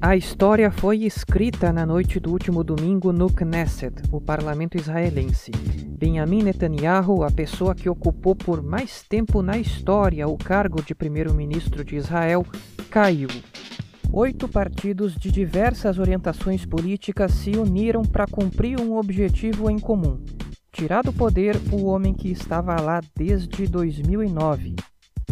A história foi escrita na noite do último domingo no Knesset, o parlamento israelense. Benjamin Netanyahu, a pessoa que ocupou por mais tempo na história o cargo de primeiro-ministro de Israel, caiu. Oito partidos de diversas orientações políticas se uniram para cumprir um objetivo em comum: tirar do poder o homem que estava lá desde 2009.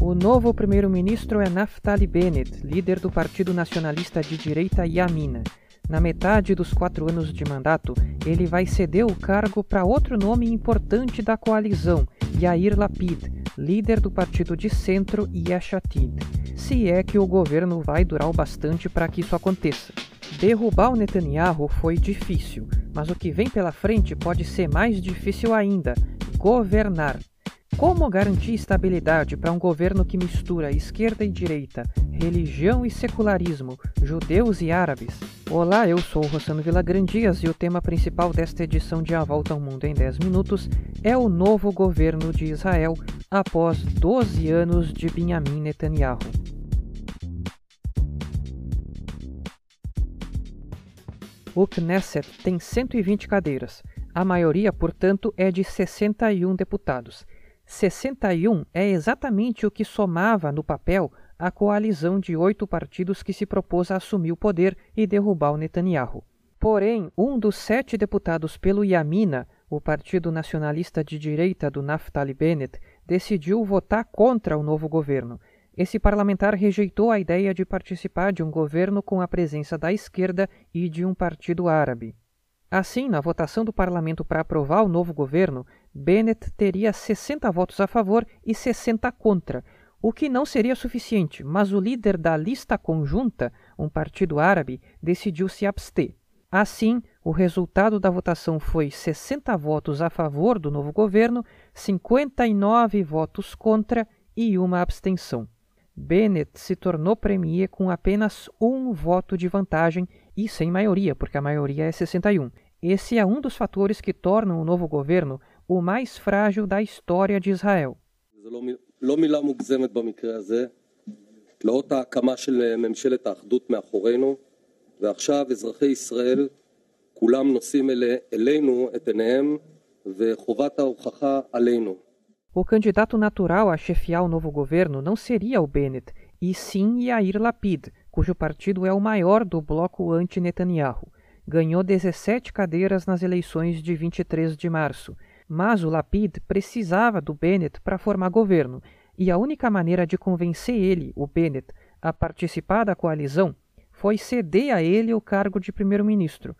O novo primeiro-ministro é Naftali Bennett, líder do Partido Nacionalista de Direita Yamina. Na metade dos quatro anos de mandato, ele vai ceder o cargo para outro nome importante da coalizão, Yair Lapid, líder do partido de centro Yesh Atid. Se é que o governo vai durar o bastante para que isso aconteça. Derrubar o Netanyahu foi difícil, mas o que vem pela frente pode ser mais difícil ainda: governar. Como garantir estabilidade para um governo que mistura esquerda e direita, religião e secularismo, judeus e árabes? Olá, eu sou o Rossano Villagrandias e o tema principal desta edição de A Volta ao Mundo em 10 Minutos é o novo governo de Israel após 12 anos de Benjamin Netanyahu. O Knesset tem 120 cadeiras. A maioria, portanto, é de 61 deputados 61 é exatamente o que somava no papel a coalizão de oito partidos que se propôs a assumir o poder e derrubar o Netanyahu. Porém, um dos sete deputados pelo Yamina, o Partido Nacionalista de Direita do Naftali Bennett, decidiu votar contra o novo governo. Esse parlamentar rejeitou a ideia de participar de um governo com a presença da esquerda e de um partido árabe. Assim, na votação do parlamento para aprovar o novo governo, Bennett teria 60 votos a favor e 60 contra, o que não seria suficiente, mas o líder da lista conjunta, um partido árabe, decidiu se abster. Assim, o resultado da votação foi 60 votos a favor do novo governo, 59 votos contra e uma abstenção. Bennett se tornou premier com apenas um voto de vantagem e sem maioria, porque a maioria é 61. Esse é um dos fatores que tornam o novo governo o mais frágil da história de Israel. לאות ההקמה של ממשלת האחדות מאחורינו, ועכשיו אזרחי ישראל כולם נושאים אלינו את עיניהם, וחובת ההוכחה עלינו. O candidato natural a chefiar o novo governo não seria o Bennett, e sim Yair Lapid, cujo partido é o maior do bloco anti-Netanyahu. Ganhou 17 cadeiras nas eleições de 23 de março, mas o Lapid precisava do Bennett para formar governo, e a única maneira de convencer ele, o Bennett, a participar da coalizão foi ceder a ele o cargo de primeiro-ministro,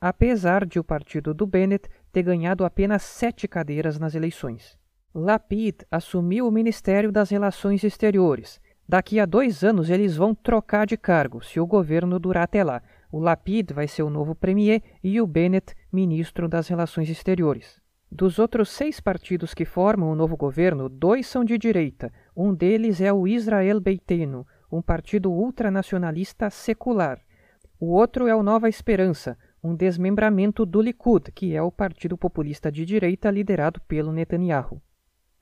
apesar de o partido do Bennett ter ganhado apenas sete cadeiras nas eleições. Lapid assumiu o Ministério das Relações Exteriores. Daqui a dois anos eles vão trocar de cargo, se o governo durar até lá. O Lapid vai ser o novo premier e o Bennett, ministro das Relações Exteriores. Dos outros seis partidos que formam o novo governo, dois são de direita. Um deles é o Israel Beiteno, um partido ultranacionalista secular. O outro é o Nova Esperança, um desmembramento do Likud, que é o partido populista de direita liderado pelo Netanyahu.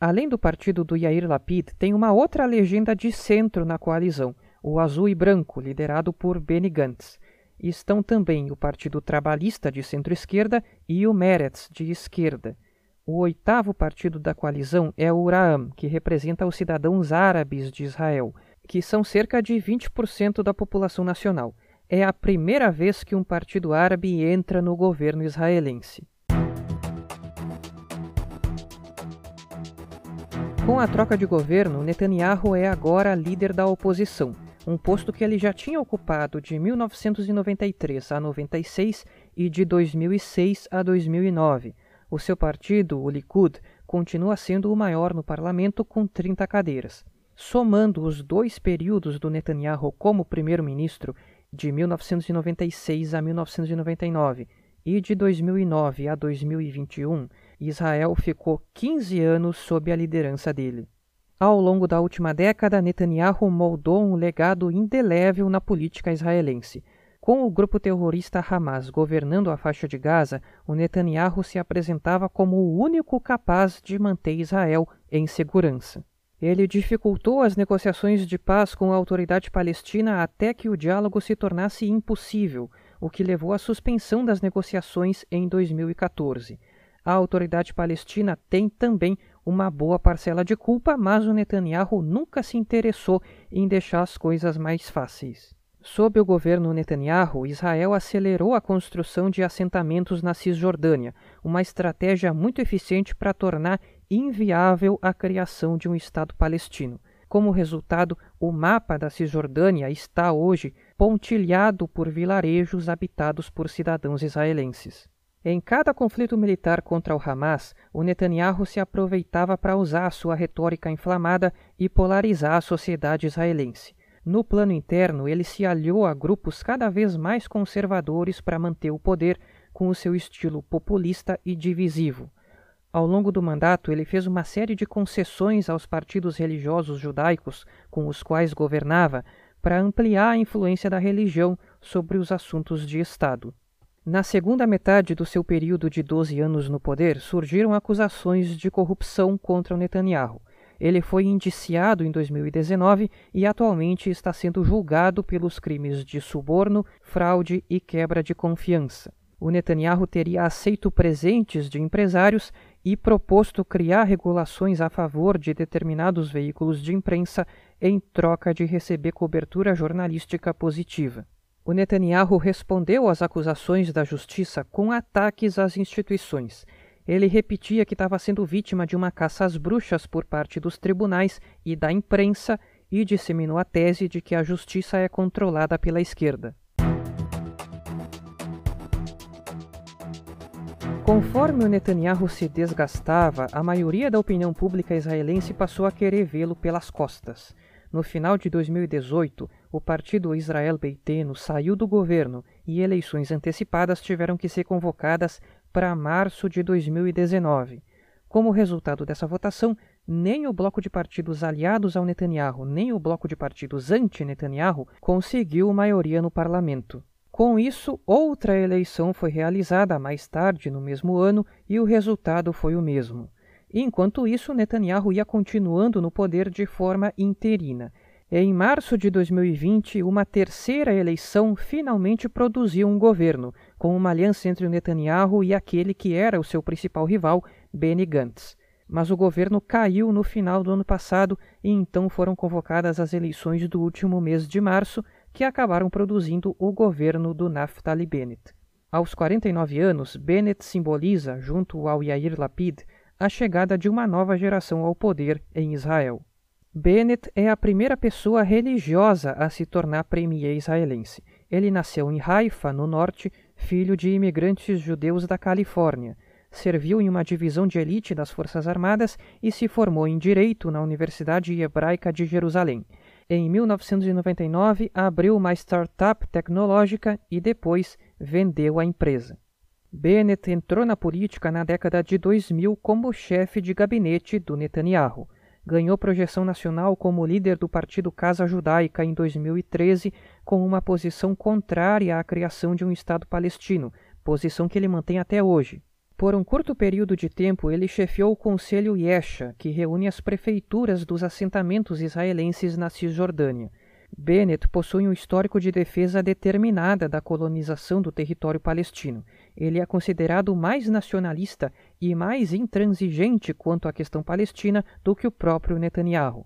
Além do partido do Yair Lapid, tem uma outra legenda de centro na coalizão, o Azul e Branco, liderado por Benny Gantz. Estão também o Partido Trabalhista de centro-esquerda e o Meretz de esquerda. O oitavo partido da coalizão é o Uraam, que representa os cidadãos árabes de Israel, que são cerca de 20% da população nacional. É a primeira vez que um partido árabe entra no governo israelense. Com a troca de governo, Netanyahu é agora líder da oposição, um posto que ele já tinha ocupado de 1993 a 96 e de 2006 a 2009. O seu partido, o Likud, continua sendo o maior no parlamento com 30 cadeiras. Somando os dois períodos do Netanyahu como primeiro-ministro, de 1996 a 1999 e de 2009 a 2021, Israel ficou 15 anos sob a liderança dele. Ao longo da última década, Netanyahu moldou um legado indelével na política israelense. Com o grupo terrorista Hamas governando a faixa de Gaza, o Netanyahu se apresentava como o único capaz de manter Israel em segurança. Ele dificultou as negociações de paz com a autoridade palestina até que o diálogo se tornasse impossível, o que levou à suspensão das negociações em 2014. A autoridade palestina tem também uma boa parcela de culpa, mas o Netanyahu nunca se interessou em deixar as coisas mais fáceis. Sob o governo Netanyahu, Israel acelerou a construção de assentamentos na Cisjordânia, uma estratégia muito eficiente para tornar inviável a criação de um Estado palestino. Como resultado, o mapa da Cisjordânia está hoje pontilhado por vilarejos habitados por cidadãos israelenses. Em cada conflito militar contra o Hamas, o Netanyahu se aproveitava para usar sua retórica inflamada e polarizar a sociedade israelense. No plano interno, ele se aliou a grupos cada vez mais conservadores para manter o poder com o seu estilo populista e divisivo. Ao longo do mandato, ele fez uma série de concessões aos partidos religiosos judaicos com os quais governava para ampliar a influência da religião sobre os assuntos de Estado. Na segunda metade do seu período de 12 anos no poder, surgiram acusações de corrupção contra o Netanyahu. Ele foi indiciado em 2019 e atualmente está sendo julgado pelos crimes de suborno, fraude e quebra de confiança. O Netanyahu teria aceito presentes de empresários e proposto criar regulações a favor de determinados veículos de imprensa em troca de receber cobertura jornalística positiva. O Netanyahu respondeu às acusações da justiça com ataques às instituições ele repetia que estava sendo vítima de uma caça às bruxas por parte dos tribunais e da imprensa e disseminou a tese de que a justiça é controlada pela esquerda. Conforme o Netanyahu se desgastava, a maioria da opinião pública israelense passou a querer vê-lo pelas costas. No final de 2018, o partido Israel Beiteno saiu do governo e eleições antecipadas tiveram que ser convocadas para março de 2019. Como resultado dessa votação, nem o bloco de partidos aliados ao Netanyahu, nem o bloco de partidos anti-Netanyahu conseguiu maioria no parlamento. Com isso, outra eleição foi realizada mais tarde no mesmo ano e o resultado foi o mesmo. Enquanto isso, Netanyahu ia continuando no poder de forma interina. Em março de 2020, uma terceira eleição finalmente produziu um governo, com uma aliança entre o Netanyahu e aquele que era o seu principal rival, Benny Gantz. Mas o governo caiu no final do ano passado e então foram convocadas as eleições do último mês de março, que acabaram produzindo o governo do Naftali Bennett. Aos 49 anos, Bennett simboliza, junto ao Yair Lapid, a chegada de uma nova geração ao poder em Israel. Bennett é a primeira pessoa religiosa a se tornar premier israelense. Ele nasceu em Haifa, no norte, filho de imigrantes judeus da Califórnia. Serviu em uma divisão de elite das Forças Armadas e se formou em Direito na Universidade Hebraica de Jerusalém. Em 1999, abriu uma startup tecnológica e depois vendeu a empresa. Bennett entrou na política na década de 2000 como chefe de gabinete do Netanyahu ganhou projeção nacional como líder do Partido Casa Judaica em 2013, com uma posição contrária à criação de um Estado palestino, posição que ele mantém até hoje. Por um curto período de tempo, ele chefiou o Conselho Yesha, que reúne as prefeituras dos assentamentos israelenses na Cisjordânia. Bennett possui um histórico de defesa determinada da colonização do território palestino. Ele é considerado mais nacionalista e mais intransigente quanto à questão palestina do que o próprio Netanyahu.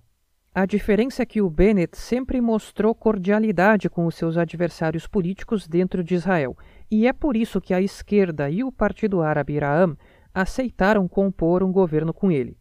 A diferença é que o Bennett sempre mostrou cordialidade com os seus adversários políticos dentro de Israel, e é por isso que a esquerda e o Partido Árabe Iraam aceitaram compor um governo com ele.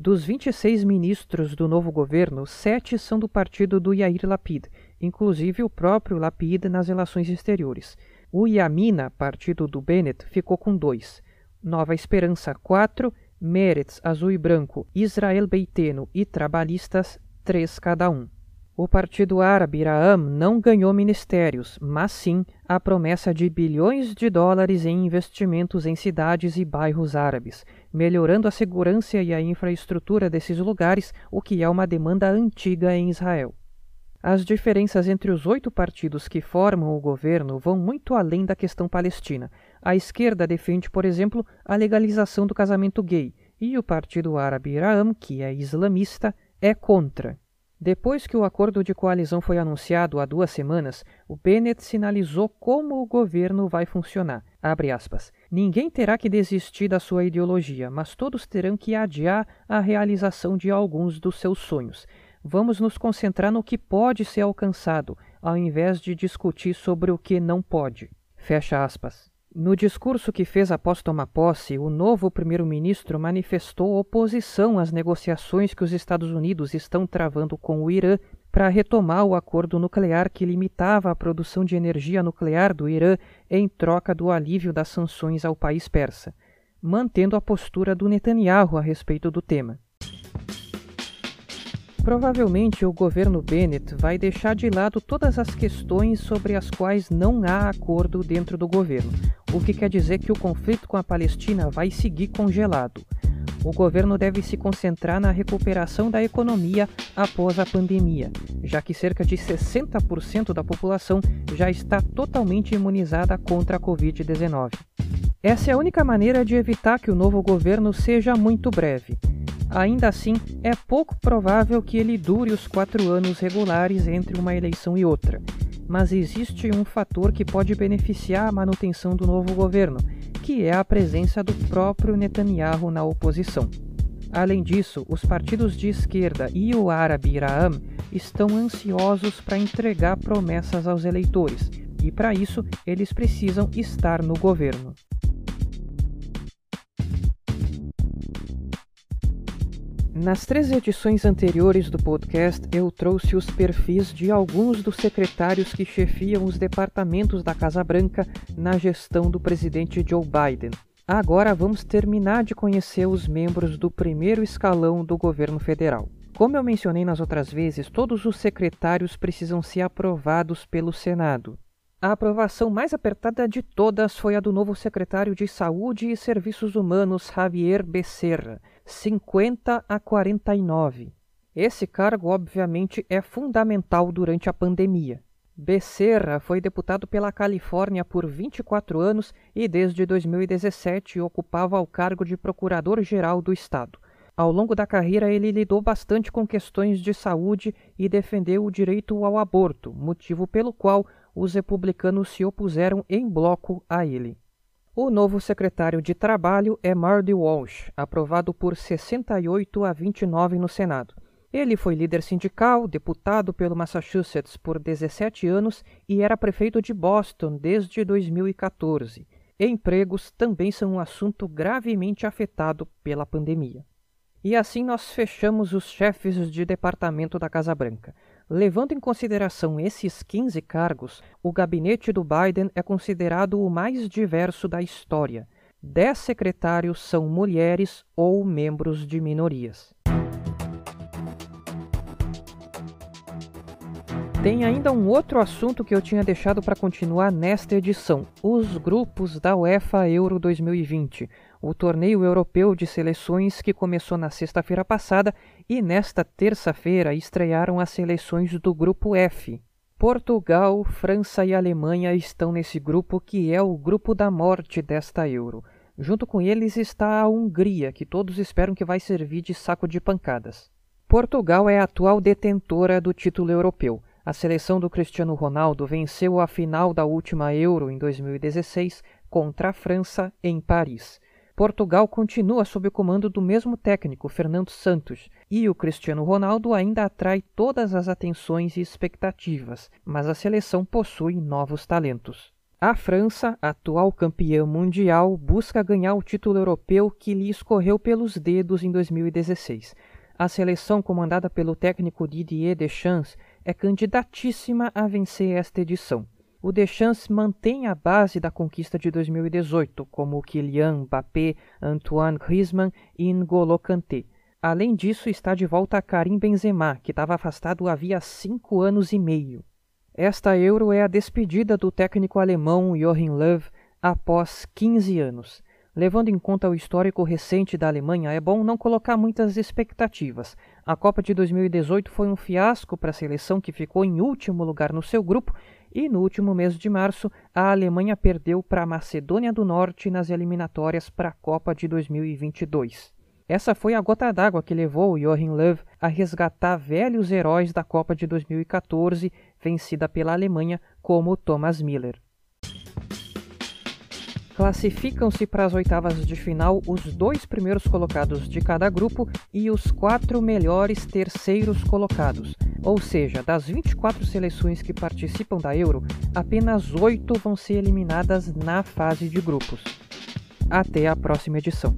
Dos 26 ministros do novo governo, sete são do partido do Yair Lapid, inclusive o próprio Lapid nas relações exteriores. O Yamina, partido do Bennett, ficou com dois. Nova Esperança, quatro. Meretz, Azul e Branco, Israel Beiteno e Trabalhistas, três cada um. O Partido Árabe Iraam não ganhou ministérios, mas sim a promessa de bilhões de dólares em investimentos em cidades e bairros árabes, melhorando a segurança e a infraestrutura desses lugares, o que é uma demanda antiga em Israel. As diferenças entre os oito partidos que formam o governo vão muito além da questão palestina. A esquerda defende, por exemplo, a legalização do casamento gay, e o Partido Árabe Iraam, que é islamista, é contra. Depois que o acordo de coalizão foi anunciado há duas semanas, o Bennett sinalizou como o governo vai funcionar. Ninguém terá que desistir da sua ideologia, mas todos terão que adiar a realização de alguns dos seus sonhos. Vamos nos concentrar no que pode ser alcançado, ao invés de discutir sobre o que não pode. Fecha aspas. No discurso que fez após tomar posse, o novo primeiro-ministro manifestou oposição às negociações que os Estados Unidos estão travando com o Irã para retomar o acordo nuclear que limitava a produção de energia nuclear do Irã em troca do alívio das sanções ao país persa, mantendo a postura do Netanyahu a respeito do tema. Provavelmente o governo Bennett vai deixar de lado todas as questões sobre as quais não há acordo dentro do governo, o que quer dizer que o conflito com a Palestina vai seguir congelado. O governo deve se concentrar na recuperação da economia após a pandemia, já que cerca de 60% da população já está totalmente imunizada contra a Covid-19. Essa é a única maneira de evitar que o novo governo seja muito breve. Ainda assim, é pouco provável que ele dure os quatro anos regulares entre uma eleição e outra. Mas existe um fator que pode beneficiar a manutenção do novo governo, que é a presença do próprio Netanyahu na oposição. Além disso, os partidos de esquerda e o árabe Iraam estão ansiosos para entregar promessas aos eleitores, e para isso eles precisam estar no governo. Nas três edições anteriores do podcast, eu trouxe os perfis de alguns dos secretários que chefiam os departamentos da Casa Branca na gestão do presidente Joe Biden. Agora vamos terminar de conhecer os membros do primeiro escalão do governo federal. Como eu mencionei nas outras vezes, todos os secretários precisam ser aprovados pelo Senado. A aprovação mais apertada de todas foi a do novo secretário de Saúde e Serviços Humanos, Javier Becerra, 50 a 49. Esse cargo, obviamente, é fundamental durante a pandemia. Becerra foi deputado pela Califórnia por 24 anos e desde 2017 ocupava o cargo de procurador-geral do estado. Ao longo da carreira, ele lidou bastante com questões de saúde e defendeu o direito ao aborto, motivo pelo qual os republicanos se opuseram em bloco a ele. O novo secretário de Trabalho é Marty Walsh, aprovado por 68 a 29 no Senado. Ele foi líder sindical, deputado pelo Massachusetts por 17 anos e era prefeito de Boston desde 2014. Empregos também são um assunto gravemente afetado pela pandemia. E assim nós fechamos os chefes de departamento da Casa Branca. Levando em consideração esses 15 cargos, o gabinete do Biden é considerado o mais diverso da história. Dez secretários são mulheres ou membros de minorias. Tem ainda um outro assunto que eu tinha deixado para continuar nesta edição: os grupos da UEFA Euro 2020 o torneio europeu de seleções que começou na sexta-feira passada e nesta terça-feira estrearam as seleções do grupo F. Portugal, França e Alemanha estão nesse grupo que é o grupo da morte desta Euro. Junto com eles está a Hungria, que todos esperam que vai servir de saco de pancadas. Portugal é a atual detentora do título europeu. A seleção do Cristiano Ronaldo venceu a final da última Euro em 2016 contra a França em Paris. Portugal continua sob o comando do mesmo técnico, Fernando Santos, e o Cristiano Ronaldo ainda atrai todas as atenções e expectativas, mas a seleção possui novos talentos. A França, atual campeã mundial, busca ganhar o título europeu que lhe escorreu pelos dedos em 2016. A seleção, comandada pelo técnico Didier Deschamps, é candidatíssima a vencer esta edição o Deschamps mantém a base da conquista de 2018, como Kylian Mbappé, Antoine Griezmann e N'Golo Kanté. Além disso, está de volta Karim Benzema, que estava afastado havia cinco anos e meio. Esta Euro é a despedida do técnico alemão Joachim Löw após 15 anos. Levando em conta o histórico recente da Alemanha, é bom não colocar muitas expectativas. A Copa de 2018 foi um fiasco para a seleção que ficou em último lugar no seu grupo e no último mês de março, a Alemanha perdeu para a Macedônia do Norte nas eliminatórias para a Copa de 2022. Essa foi a gota d'água que levou o Joachim Löw a resgatar velhos heróis da Copa de 2014, vencida pela Alemanha, como Thomas Miller. Classificam-se para as oitavas de final os dois primeiros colocados de cada grupo e os quatro melhores terceiros colocados. Ou seja, das 24 seleções que participam da Euro, apenas oito vão ser eliminadas na fase de grupos. Até a próxima edição.